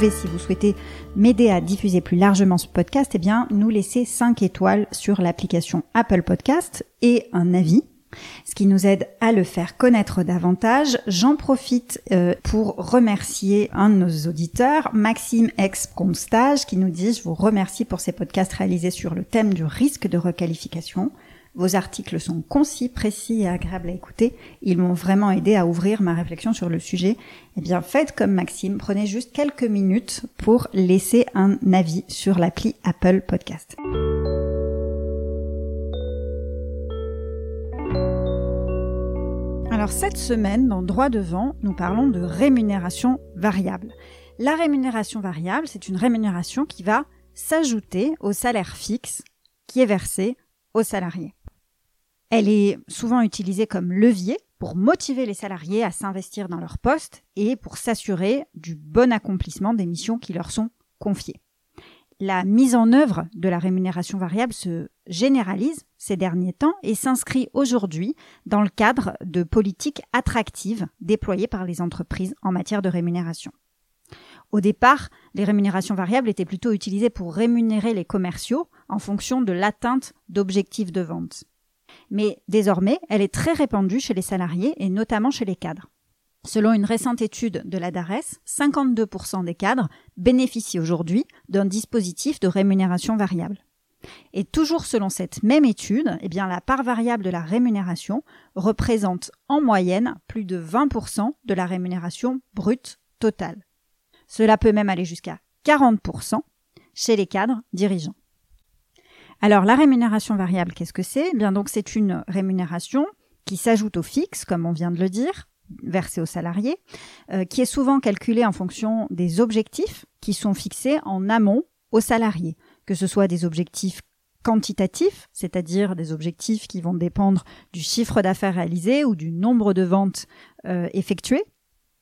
Si vous souhaitez m'aider à diffuser plus largement ce podcast, eh bien, nous laisser 5 étoiles sur l'application Apple Podcast et un avis ce qui nous aide à le faire connaître davantage. J'en profite euh, pour remercier un de nos auditeurs, Maxime Ex Constage, qui nous dit « Je vous remercie pour ces podcasts réalisés sur le thème du risque de requalification. Vos articles sont concis, précis et agréables à écouter. Ils m'ont vraiment aidé à ouvrir ma réflexion sur le sujet. Eh bien, faites comme Maxime, prenez juste quelques minutes pour laisser un avis sur l'appli Apple Podcast. Alors cette semaine, dans Droit devant, nous parlons de rémunération variable. La rémunération variable, c'est une rémunération qui va s'ajouter au salaire fixe qui est versé aux salariés. Elle est souvent utilisée comme levier pour motiver les salariés à s'investir dans leur poste et pour s'assurer du bon accomplissement des missions qui leur sont confiées. La mise en œuvre de la rémunération variable se généralise ces derniers temps et s'inscrit aujourd'hui dans le cadre de politiques attractives déployées par les entreprises en matière de rémunération. Au départ, les rémunérations variables étaient plutôt utilisées pour rémunérer les commerciaux en fonction de l'atteinte d'objectifs de vente mais désormais, elle est très répandue chez les salariés et notamment chez les cadres. Selon une récente étude de la DARES, 52% des cadres bénéficient aujourd'hui d'un dispositif de rémunération variable. Et toujours selon cette même étude, eh bien, la part variable de la rémunération représente en moyenne plus de 20% de la rémunération brute totale. Cela peut même aller jusqu'à 40% chez les cadres dirigeants. Alors la rémunération variable, qu'est-ce que c'est? Eh Bien donc c'est une rémunération qui s'ajoute au fixe, comme on vient de le dire, versée aux salariés, euh, qui est souvent calculée en fonction des objectifs qui sont fixés en amont aux salariés, que ce soit des objectifs quantitatifs, c'est-à-dire des objectifs qui vont dépendre du chiffre d'affaires réalisé ou du nombre de ventes euh, effectuées.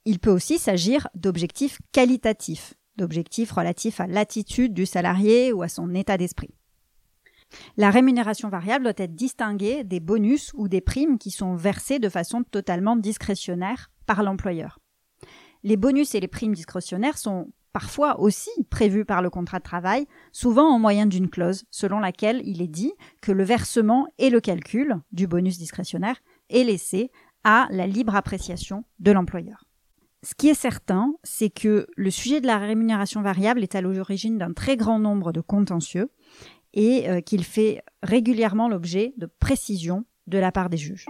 Il peut aussi s'agir d'objectifs qualitatifs, d'objectifs relatifs à l'attitude du salarié ou à son état d'esprit. La rémunération variable doit être distinguée des bonus ou des primes qui sont versés de façon totalement discrétionnaire par l'employeur. Les bonus et les primes discrétionnaires sont parfois aussi prévus par le contrat de travail, souvent en moyen d'une clause selon laquelle il est dit que le versement et le calcul du bonus discrétionnaire est laissé à la libre appréciation de l'employeur. Ce qui est certain, c'est que le sujet de la rémunération variable est à l'origine d'un très grand nombre de contentieux et euh, qu'il fait régulièrement l'objet de précisions de la part des juges.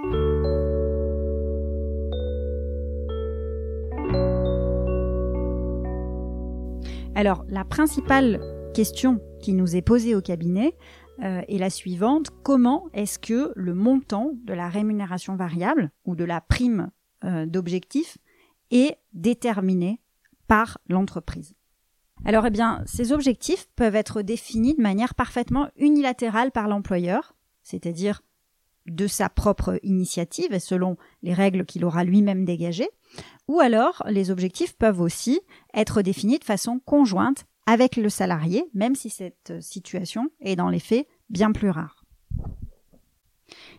Alors, la principale question qui nous est posée au cabinet euh, est la suivante. Comment est-ce que le montant de la rémunération variable ou de la prime euh, d'objectif est déterminé par l'entreprise? Alors, eh bien, ces objectifs peuvent être définis de manière parfaitement unilatérale par l'employeur, c'est-à-dire de sa propre initiative et selon les règles qu'il aura lui-même dégagées, ou alors les objectifs peuvent aussi être définis de façon conjointe avec le salarié, même si cette situation est dans les faits bien plus rare.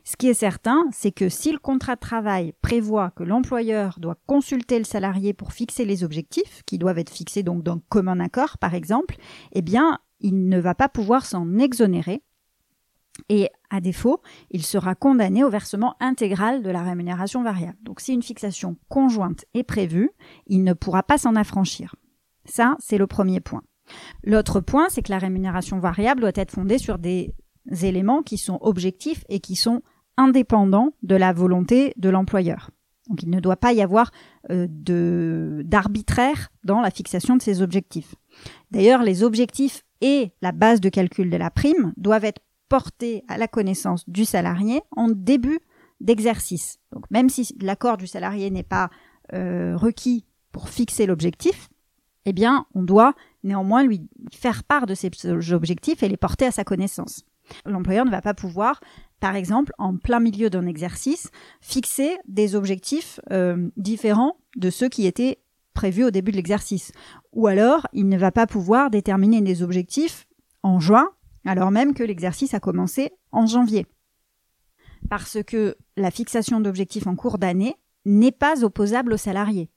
Ce qui est certain, c'est que si le contrat de travail prévoit que l'employeur doit consulter le salarié pour fixer les objectifs, qui doivent être fixés donc d'un commun accord par exemple, eh bien, il ne va pas pouvoir s'en exonérer. Et à défaut, il sera condamné au versement intégral de la rémunération variable. Donc si une fixation conjointe est prévue, il ne pourra pas s'en affranchir. Ça, c'est le premier point. L'autre point, c'est que la rémunération variable doit être fondée sur des éléments qui sont objectifs et qui sont indépendant de la volonté de l'employeur. Donc il ne doit pas y avoir euh, d'arbitraire dans la fixation de ces objectifs. D'ailleurs, les objectifs et la base de calcul de la prime doivent être portés à la connaissance du salarié en début d'exercice. Donc même si l'accord du salarié n'est pas euh, requis pour fixer l'objectif, eh bien, on doit néanmoins lui faire part de ces objectifs et les porter à sa connaissance. L'employeur ne va pas pouvoir, par exemple, en plein milieu d'un exercice, fixer des objectifs euh, différents de ceux qui étaient prévus au début de l'exercice. Ou alors, il ne va pas pouvoir déterminer des objectifs en juin, alors même que l'exercice a commencé en janvier. Parce que la fixation d'objectifs en cours d'année n'est pas opposable aux salariés.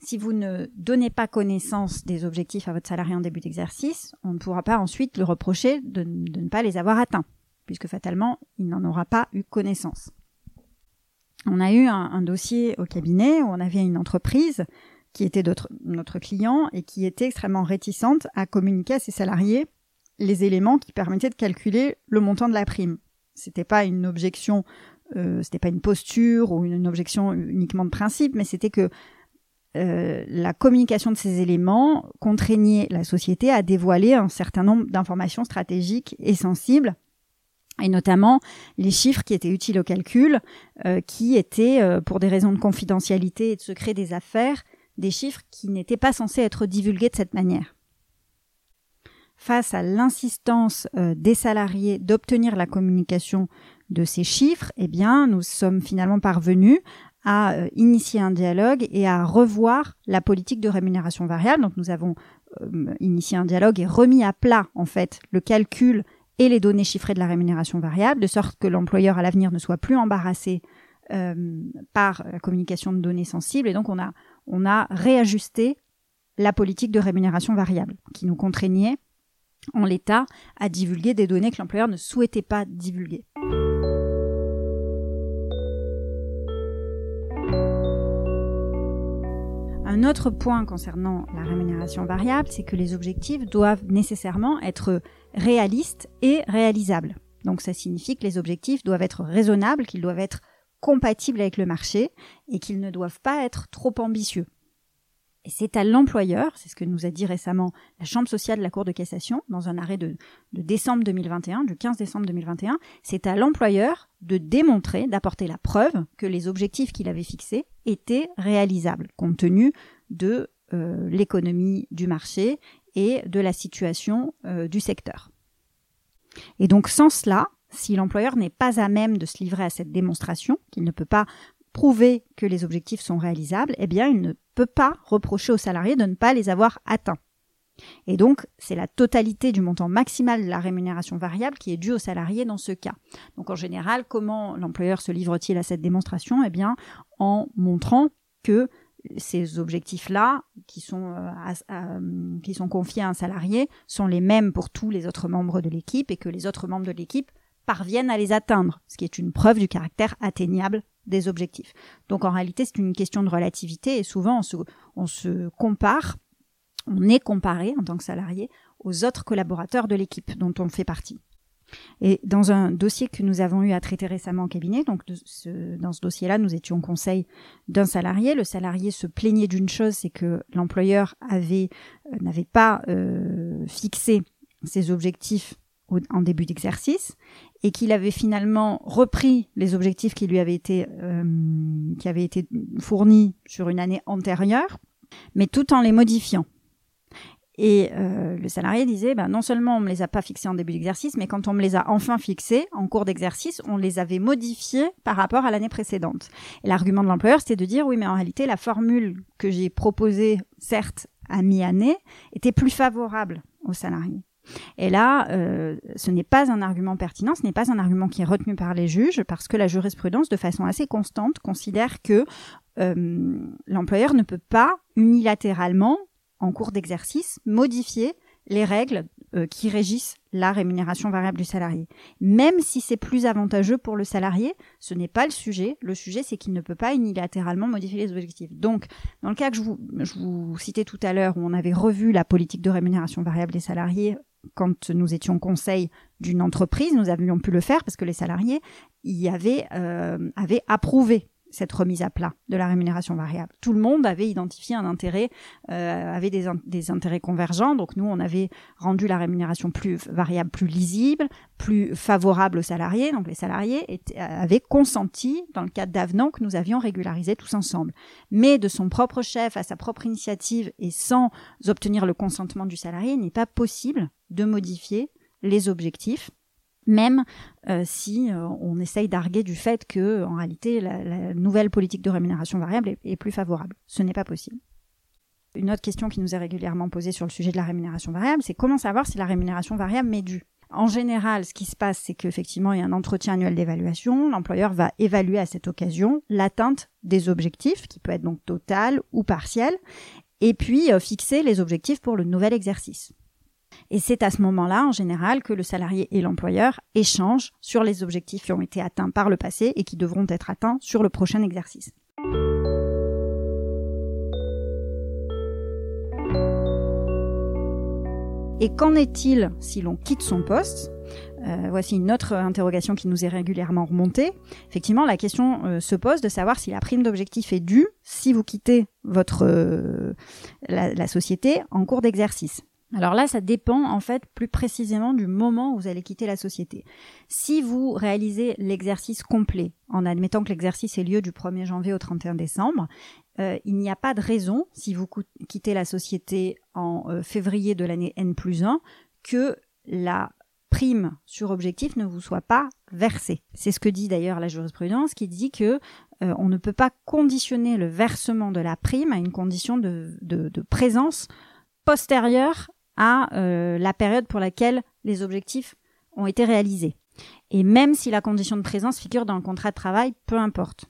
Si vous ne donnez pas connaissance des objectifs à votre salarié en début d'exercice, on ne pourra pas ensuite le reprocher de, ne pas les avoir atteints, puisque fatalement, il n'en aura pas eu connaissance. On a eu un, dossier au cabinet où on avait une entreprise qui était notre client et qui était extrêmement réticente à communiquer à ses salariés les éléments qui permettaient de calculer le montant de la prime. C'était pas une objection, euh, c'était pas une posture ou une objection uniquement de principe, mais c'était que euh, la communication de ces éléments contraignait la société à dévoiler un certain nombre d'informations stratégiques et sensibles, et notamment les chiffres qui étaient utiles au calcul, euh, qui étaient, euh, pour des raisons de confidentialité et de secret des affaires, des chiffres qui n'étaient pas censés être divulgués de cette manière. Face à l'insistance des salariés d'obtenir la communication de ces chiffres, eh nous sommes finalement parvenus à euh, initier un dialogue et à revoir la politique de rémunération variable. Donc nous avons euh, initié un dialogue et remis à plat en fait le calcul et les données chiffrées de la rémunération variable, de sorte que l'employeur à l'avenir ne soit plus embarrassé euh, par la communication de données sensibles. Et donc on a, on a réajusté la politique de rémunération variable qui nous contraignait en l'état à divulguer des données que l'employeur ne souhaitait pas divulguer. Un autre point concernant la rémunération variable, c'est que les objectifs doivent nécessairement être réalistes et réalisables. Donc ça signifie que les objectifs doivent être raisonnables, qu'ils doivent être compatibles avec le marché et qu'ils ne doivent pas être trop ambitieux. Et c'est à l'employeur, c'est ce que nous a dit récemment la Chambre sociale de la Cour de cassation dans un arrêt de, décembre 2021, du 15 décembre 2021, c'est à l'employeur de démontrer, d'apporter la preuve que les objectifs qu'il avait fixés étaient réalisables, compte tenu de euh, l'économie du marché et de la situation euh, du secteur. Et donc sans cela, si l'employeur n'est pas à même de se livrer à cette démonstration, qu'il ne peut pas prouver que les objectifs sont réalisables, eh bien, il ne peut pas reprocher aux salariés de ne pas les avoir atteints. Et donc, c'est la totalité du montant maximal de la rémunération variable qui est due aux salariés dans ce cas. Donc, en général, comment l'employeur se livre-t-il à cette démonstration? Eh bien, en montrant que ces objectifs-là, qui sont, euh, qui sont confiés à un salarié, sont les mêmes pour tous les autres membres de l'équipe et que les autres membres de l'équipe parviennent à les atteindre, ce qui est une preuve du caractère atteignable des objectifs. Donc en réalité, c'est une question de relativité et souvent on se, compare, on est comparé en tant que salarié aux autres collaborateurs de l'équipe dont on fait partie. Et dans un dossier que nous avons eu à traiter récemment au cabinet, donc dans ce dossier-là, nous étions conseil d'un salarié. Le salarié se plaignait d'une chose, c'est que l'employeur euh, n'avait pas euh, fixé ses objectifs en début d'exercice et qu'il avait finalement repris les objectifs qui lui avaient été euh, qui avaient été fournis sur une année antérieure, mais tout en les modifiant. Et euh, le salarié disait, ben, non seulement on ne les a pas fixés en début d'exercice, mais quand on me les a enfin fixés en cours d'exercice, on les avait modifiés par rapport à l'année précédente. Et l'argument de l'employeur, c'était de dire, oui, mais en réalité, la formule que j'ai proposée, certes à mi-année, était plus favorable aux salariés. Et là, euh, ce n'est pas un argument pertinent, ce n'est pas un argument qui est retenu par les juges, parce que la jurisprudence, de façon assez constante, considère que euh, l'employeur ne peut pas unilatéralement, en cours d'exercice, modifier les règles euh, qui régissent la rémunération variable du salarié. Même si c'est plus avantageux pour le salarié, ce n'est pas le sujet. Le sujet, c'est qu'il ne peut pas unilatéralement modifier les objectifs. Donc, dans le cas que je vous, je vous citais tout à l'heure, où on avait revu la politique de rémunération variable des salariés quand nous étions conseil d'une entreprise, nous avions pu le faire parce que les salariés y avaient, euh, avaient approuvé cette remise à plat de la rémunération variable. Tout le monde avait identifié un intérêt, euh, avait des, des, intérêts convergents. Donc nous, on avait rendu la rémunération plus variable, plus lisible, plus favorable aux salariés. Donc les salariés étaient, avaient consenti dans le cadre d'avenants que nous avions régularisé tous ensemble. Mais de son propre chef, à sa propre initiative et sans obtenir le consentement du salarié, il n'est pas possible de modifier les objectifs même euh, si euh, on essaye d'arguer du fait que, en réalité, la, nouvelle politique de rémunération variable est, plus favorable. Ce n'est pas possible. Une autre question qui nous est régulièrement posée sur le sujet de la rémunération variable, c'est comment savoir si la rémunération variable m'est due? En général, ce qui se passe, c'est qu'effectivement, il y a un entretien annuel d'évaluation. L'employeur va évaluer à cette occasion l'atteinte des objectifs, qui peut être donc total ou partiel, et puis euh, fixer les objectifs pour le nouvel exercice. Et c'est à ce moment-là, en général, que le salarié et l'employeur échangent sur les objectifs qui ont été atteints par le passé et qui devront être atteints sur le prochain exercice. Et qu'en est-il si l'on quitte son poste? Euh, voici une autre interrogation qui nous est régulièrement remontée. Effectivement, la question euh, se pose de savoir si la prime d'objectif est due si vous quittez votre euh, la, société en cours d'exercice. Alors là, ça dépend en fait plus précisément du moment où vous allez quitter la société. Si vous réalisez l'exercice complet, en admettant que l'exercice ait lieu du 1er janvier au 31 décembre, euh, il n'y a pas de raison, si vous quittez la société en euh, février de l'année N plus 1, que la prime sur objectif ne vous soit pas versée. C'est ce que dit d'ailleurs la jurisprudence qui dit que euh, on ne peut pas conditionner le versement de la prime à une condition de, de présence postérieure à euh, la période pour laquelle les objectifs ont été réalisés. Et même si la condition de présence figure dans le contrat de travail, peu importe.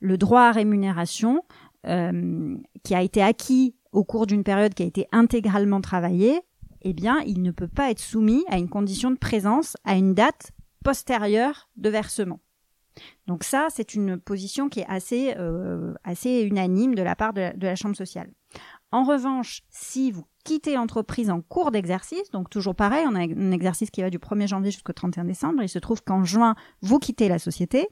Le droit à rémunération, euh, qui a été acquis au cours d'une période qui a été intégralement travaillée, eh bien, il ne peut pas être soumis à une condition de présence à une date postérieure de versement. Donc ça, c'est une position qui est assez, euh, assez unanime de la part de la Chambre sociale. En revanche, si vous quittez l'entreprise en cours d'exercice, donc toujours pareil, on a un exercice qui va du 1er janvier jusqu'au 31 décembre, il se trouve qu'en juin, vous quittez la société,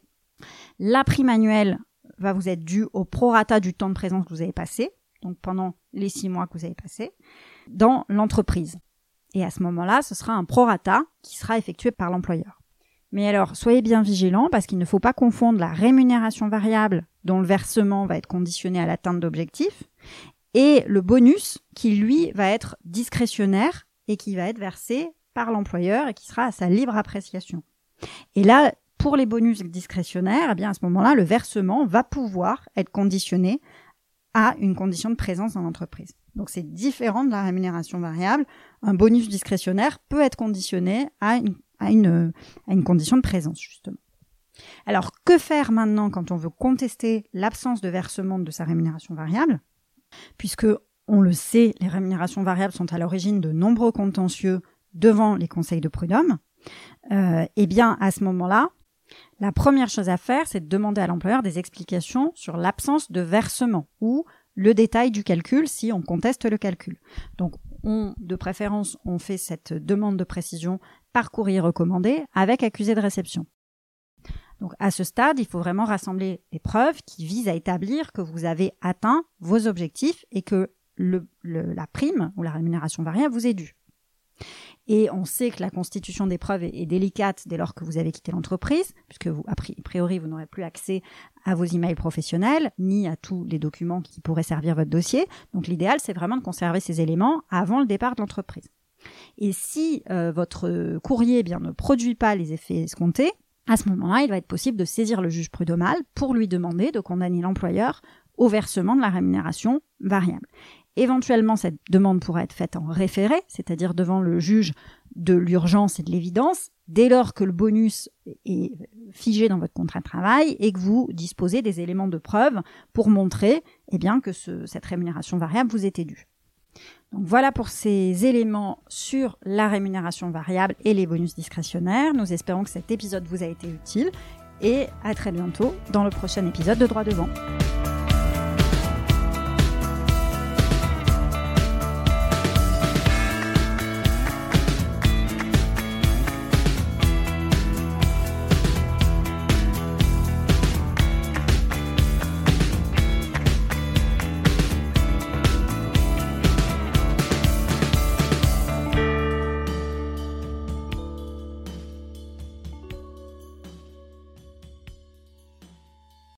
la prime annuelle va vous être due au prorata du temps de présence que vous avez passé, donc pendant les six mois que vous avez passé, dans l'entreprise. Et à ce moment-là, ce sera un prorata qui sera effectué par l'employeur. Mais alors, soyez bien vigilants parce qu'il ne faut pas confondre la rémunération variable dont le versement va être conditionné à l'atteinte d'objectifs et le bonus qui lui va être discrétionnaire et qui va être versé par l'employeur et qui sera à sa libre appréciation. Et là, pour les bonus discrétionnaires, eh bien à ce moment-là, le versement va pouvoir être conditionné à une condition de présence dans l'entreprise. Donc c'est différent de la rémunération variable. Un bonus discrétionnaire peut être conditionné à une, à une, à une condition de présence, justement. Alors que faire maintenant quand on veut contester l'absence de versement de sa rémunération variable? Puisque, on le sait, les rémunérations variables sont à l'origine de nombreux contentieux devant les conseils de prud'homme, euh, eh bien, à ce moment-là, la première chose à faire, c'est de demander à l'employeur des explications sur l'absence de versement ou le détail du calcul si on conteste le calcul. Donc, on, de préférence, on fait cette demande de précision par courrier recommandé avec accusé de réception. Donc à ce stade, il faut vraiment rassembler des preuves qui visent à établir que vous avez atteint vos objectifs et que la prime ou la rémunération variable vous est due. Et on sait que la constitution des preuves est, délicate dès lors que vous avez quitté l'entreprise, puisque vous, a priori, vous n'aurez plus accès à vos emails professionnels, ni à tous les documents qui pourraient servir votre dossier. Donc l'idéal, c'est vraiment de conserver ces éléments avant le départ de l'entreprise. Et si euh, votre courrier eh bien, ne produit pas les effets escomptés, à ce moment-là, il va être possible de saisir le juge prud'homal pour lui demander de condamner l'employeur au versement de la rémunération variable. Éventuellement, cette demande pourra être faite en référé, c'est-à-dire devant le juge de l'urgence et de l'évidence, dès lors que le bonus est figé dans votre contrat de travail et que vous disposez des éléments de preuve pour montrer eh que cette rémunération variable vous était due. Donc voilà pour ces éléments sur la rémunération variable et les bonus discrétionnaires. Nous espérons que cet épisode vous a été utile et à très bientôt dans le prochain épisode de Droit devant.